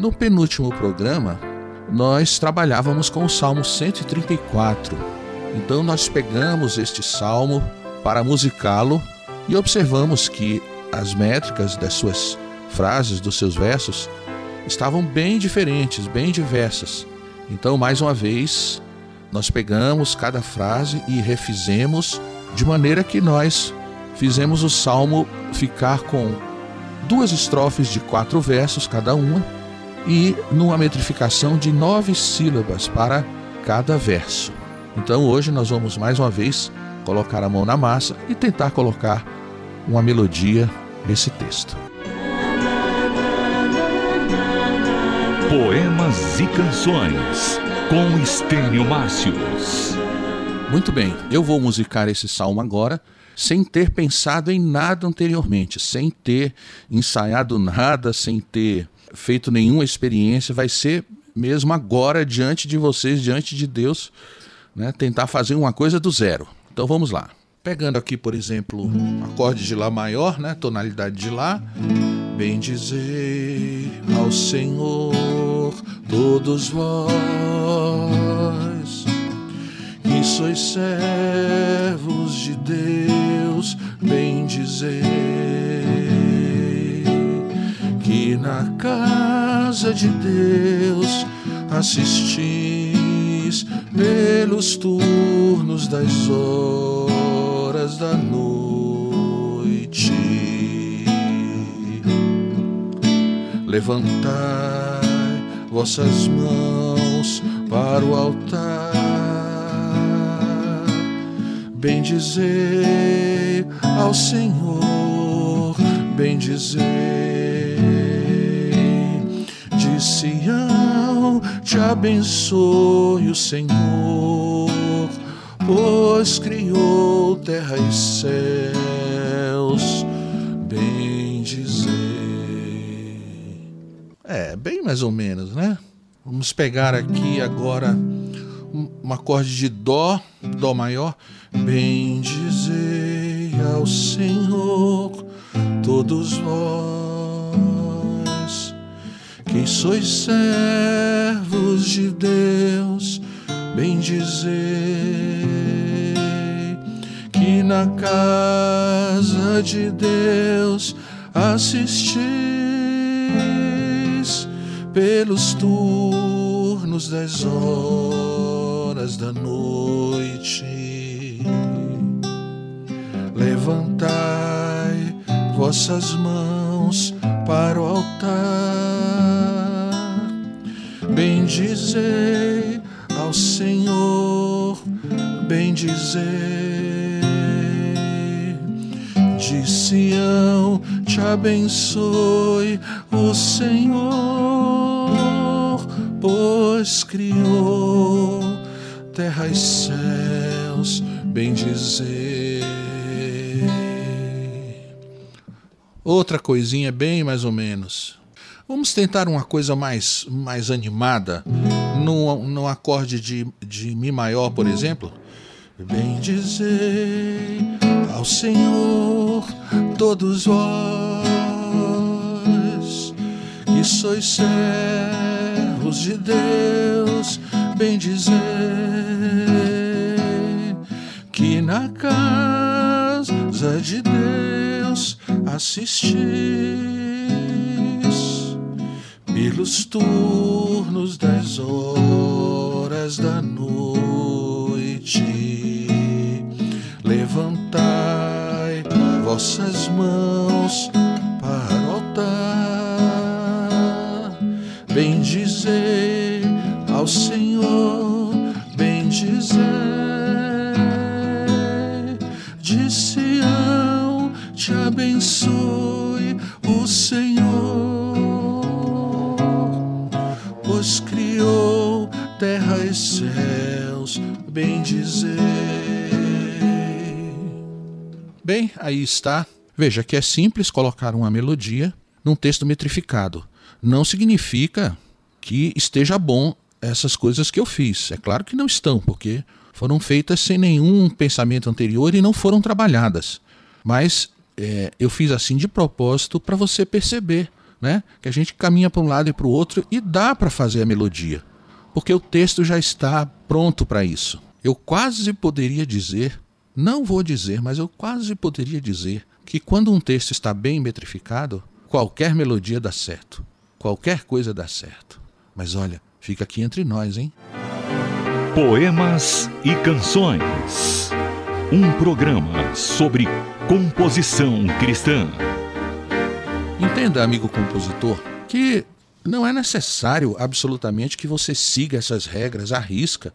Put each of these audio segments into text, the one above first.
No penúltimo programa, nós trabalhávamos com o Salmo 134. Então nós pegamos este salmo para musicá-lo e observamos que as métricas das suas frases, dos seus versos, estavam bem diferentes, bem diversas. Então, mais uma vez, nós pegamos cada frase e refizemos de maneira que nós fizemos o salmo ficar com duas estrofes de quatro versos cada uma e numa metrificação de nove sílabas para cada verso. Então hoje nós vamos mais uma vez colocar a mão na massa e tentar colocar uma melodia nesse texto. Poemas e Canções com Estênio Márcios. Muito bem, eu vou musicar esse salmo agora sem ter pensado em nada anteriormente, sem ter ensaiado nada, sem ter feito nenhuma experiência, vai ser mesmo agora diante de vocês, diante de Deus, né, tentar fazer uma coisa do zero. Então vamos lá. Pegando aqui, por exemplo, acorde de Lá maior, né, tonalidade de Lá. Bendizei ao Senhor todos vós, que sois servos de Deus, bendizei na casa de Deus assistis pelos turnos das horas da noite. Levantai vossas mãos para o altar, bendizei ao Senhor, bendizei de Sião, te abençoe o Senhor, pois criou terra e céus, bendizei. É, bem mais ou menos, né? Vamos pegar aqui agora um, acorde de Dó, Dó maior. Bendizei ao Senhor, todos vós, que sois servos de Deus, bendizei, que na casa de Deus assistis pelos turnos das horas da noite. Levantai vossas mãos para o altar, bendizei ao Senhor, bendizei de Sião, te abençoe o Senhor, pois criou terra e céus, bendizei. Outra coisinha bem mais ou menos. Vamos tentar uma coisa mais, mais animada, num, num acorde de, de Mi maior, por exemplo. Bendizei ao Senhor todos vós, que sois servos de Deus, bendizei, que na casa de Deus assistis pelos turnos das horas da noite. Levantai vossas mãos para o altar, bendizei ao Senhor, Criou terra e céus, bem dizer. Bem, aí está. Veja que é simples colocar uma melodia num texto metrificado. Não significa que esteja bom essas coisas que eu fiz. É claro que não estão, porque foram feitas sem nenhum pensamento anterior e não foram trabalhadas. Mas é, eu fiz assim de propósito para você perceber né? que a gente caminha para um lado e para o outro e dá para fazer a melodia, porque o texto já está pronto para isso. Eu quase poderia dizer, não vou dizer, mas eu quase poderia dizer que quando um texto está bem metrificado, qualquer melodia dá certo, qualquer coisa dá certo. Mas olha, fica aqui entre nós, hein? Poemas e Canções. Um programa sobre composição cristã. Entenda, amigo compositor, que não é necessário absolutamente que você siga essas regras à risca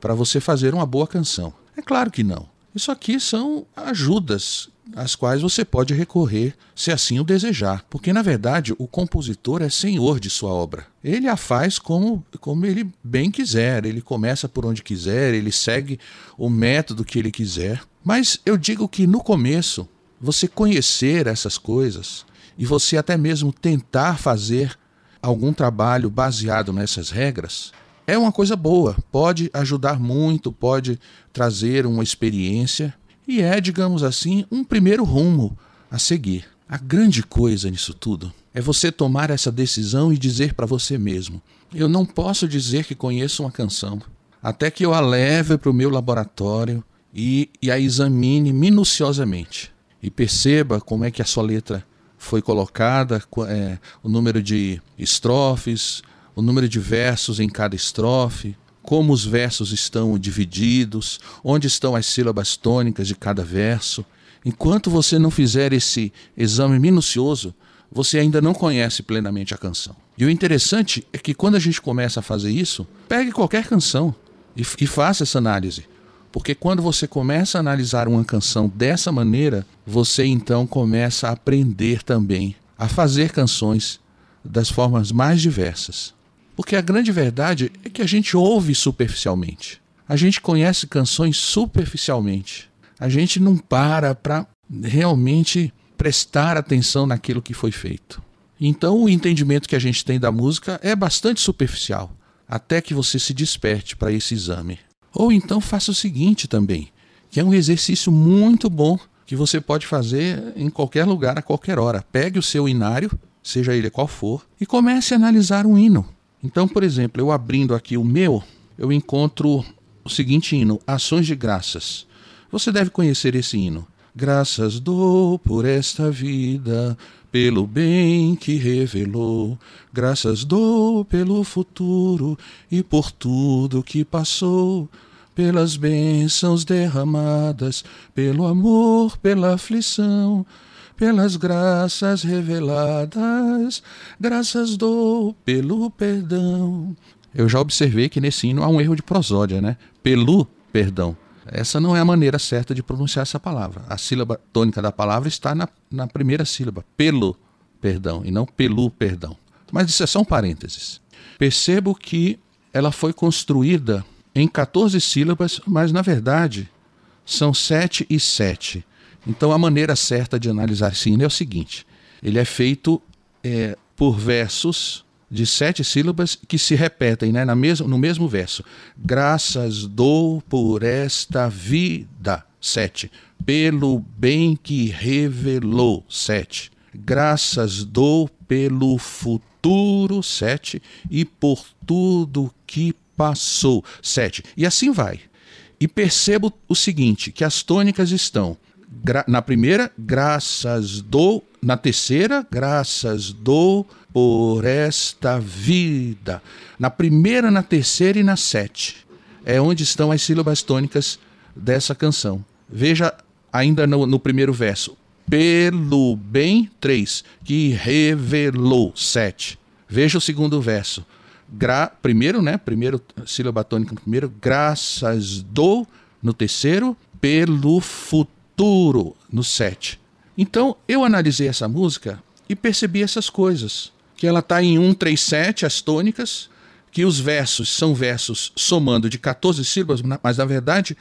para você fazer uma boa canção. É claro que não. Isso aqui são ajudas às quais você pode recorrer se assim o desejar, porque na verdade o compositor é senhor de sua obra. Ele a faz como, como ele bem quiser, ele começa por onde quiser, ele segue o método que ele quiser. Mas eu digo que no começo, você conhecer essas coisas, e você até mesmo tentar fazer algum trabalho baseado nessas regras, é uma coisa boa, pode ajudar muito, pode trazer uma experiência e é, digamos assim, um primeiro rumo a seguir. A grande coisa nisso tudo é você tomar essa decisão e dizer para você mesmo: eu não posso dizer que conheço uma canção, até que eu a leve para o meu laboratório e, e a examine minuciosamente e perceba como é que a sua letra foi colocada, é, o número de estrofes, o número de versos em cada estrofe, como os versos estão divididos, onde estão as sílabas tônicas de cada verso. Enquanto você não fizer esse exame minucioso, você ainda não conhece plenamente a canção. E o interessante é que quando a gente começa a fazer isso, pegue qualquer canção e, e faça essa análise. Porque quando você começa a analisar uma canção dessa maneira, você então começa a aprender também a fazer canções das formas mais diversas. Porque a grande verdade é que a gente ouve superficialmente. A gente conhece canções superficialmente. A gente não para para realmente prestar atenção naquilo que foi feito. Então, o entendimento que a gente tem da música é bastante superficial, até que você se desperte para esse exame. Ou então faça o seguinte também, que é um exercício muito bom que você pode fazer em qualquer lugar, a qualquer hora. Pegue o seu inário, seja ele qual for, e comece a analisar um hino. Então, por exemplo, eu abrindo aqui o meu, eu encontro o seguinte hino: Ações de Graças. Você deve conhecer esse hino. Graças dou por esta vida, pelo bem que revelou. Graças dou pelo futuro e por tudo que passou, pelas bênçãos derramadas, pelo amor, pela aflição, pelas graças reveladas. Graças dou pelo perdão. Eu já observei que nesse hino há um erro de prosódia, né? Pelo perdão. Essa não é a maneira certa de pronunciar essa palavra. A sílaba tônica da palavra está na, na primeira sílaba, pelo perdão, e não pelo perdão. Mas isso é só um parênteses. Percebo que ela foi construída em 14 sílabas, mas na verdade são 7 e 7. Então a maneira certa de analisar esse hino é o seguinte: ele é feito é, por versos de sete sílabas que se repetem né, na mesmo, no mesmo verso. Graças dou por esta vida. Sete. Pelo bem que revelou. Sete. Graças dou pelo futuro. Sete. E por tudo que passou. Sete. E assim vai. E percebo o seguinte: que as tônicas estão na primeira, graças dou, na terceira, graças dou por esta vida. Na primeira, na terceira e na sete. É onde estão as sílabas tônicas dessa canção. Veja ainda no, no primeiro verso. Pelo bem, três. Que revelou, sete. Veja o segundo verso. Gra, primeiro, né? Primeiro sílaba tônica no primeiro. Graças do no terceiro. Pelo futuro no sete. Então eu analisei essa música e percebi essas coisas que ela está em 137, as tônicas, que os versos são versos somando de 14 sílabas, mas na verdade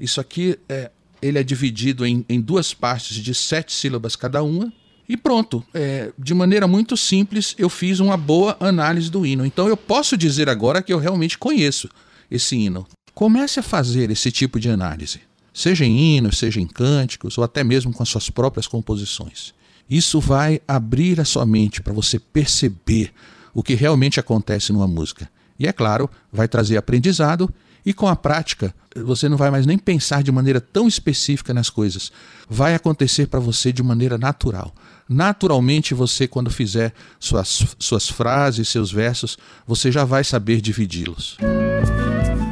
isso aqui é, ele é dividido em, em duas partes de sete sílabas cada uma. E pronto, é, de maneira muito simples, eu fiz uma boa análise do hino. Então eu posso dizer agora que eu realmente conheço esse hino. Comece a fazer esse tipo de análise, seja em hinos, seja em cânticos, ou até mesmo com as suas próprias composições. Isso vai abrir a sua mente para você perceber o que realmente acontece numa música. E é claro, vai trazer aprendizado e com a prática, você não vai mais nem pensar de maneira tão específica nas coisas. Vai acontecer para você de maneira natural. Naturalmente, você, quando fizer suas, suas frases, seus versos, você já vai saber dividi-los.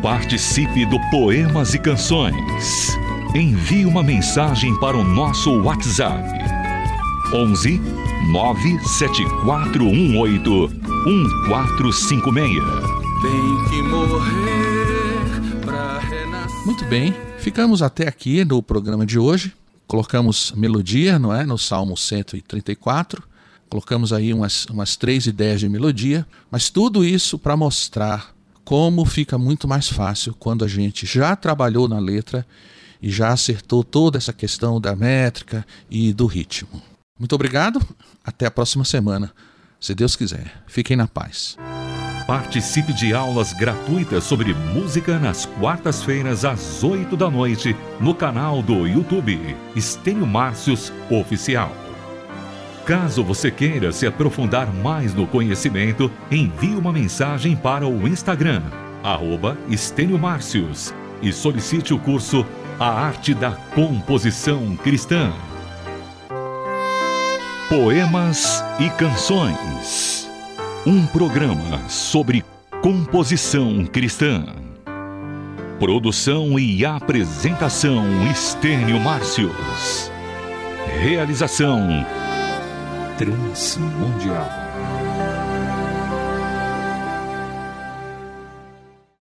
Participe do Poemas e Canções. Envie uma mensagem para o nosso WhatsApp. 11 97418 1456. Tem que morrer muito bem, ficamos até aqui no programa de hoje. Colocamos melodia, não é? No Salmo 134. Colocamos aí umas, umas três ideias de melodia, mas tudo isso para mostrar como fica muito mais fácil quando a gente já trabalhou na letra e já acertou toda essa questão da métrica e do ritmo. Muito obrigado, até a próxima semana, se Deus quiser. Fiquem na paz. Participe de aulas gratuitas sobre música nas quartas-feiras às 8 da noite no canal do YouTube Estênio Márcios Oficial. Caso você queira se aprofundar mais no conhecimento, envie uma mensagem para o Instagram, arroba Márcios, e solicite o curso A Arte da Composição Cristã. Poemas e Canções um programa sobre composição cristã. Produção e apresentação Estênio Márcios. Realização Transmundial.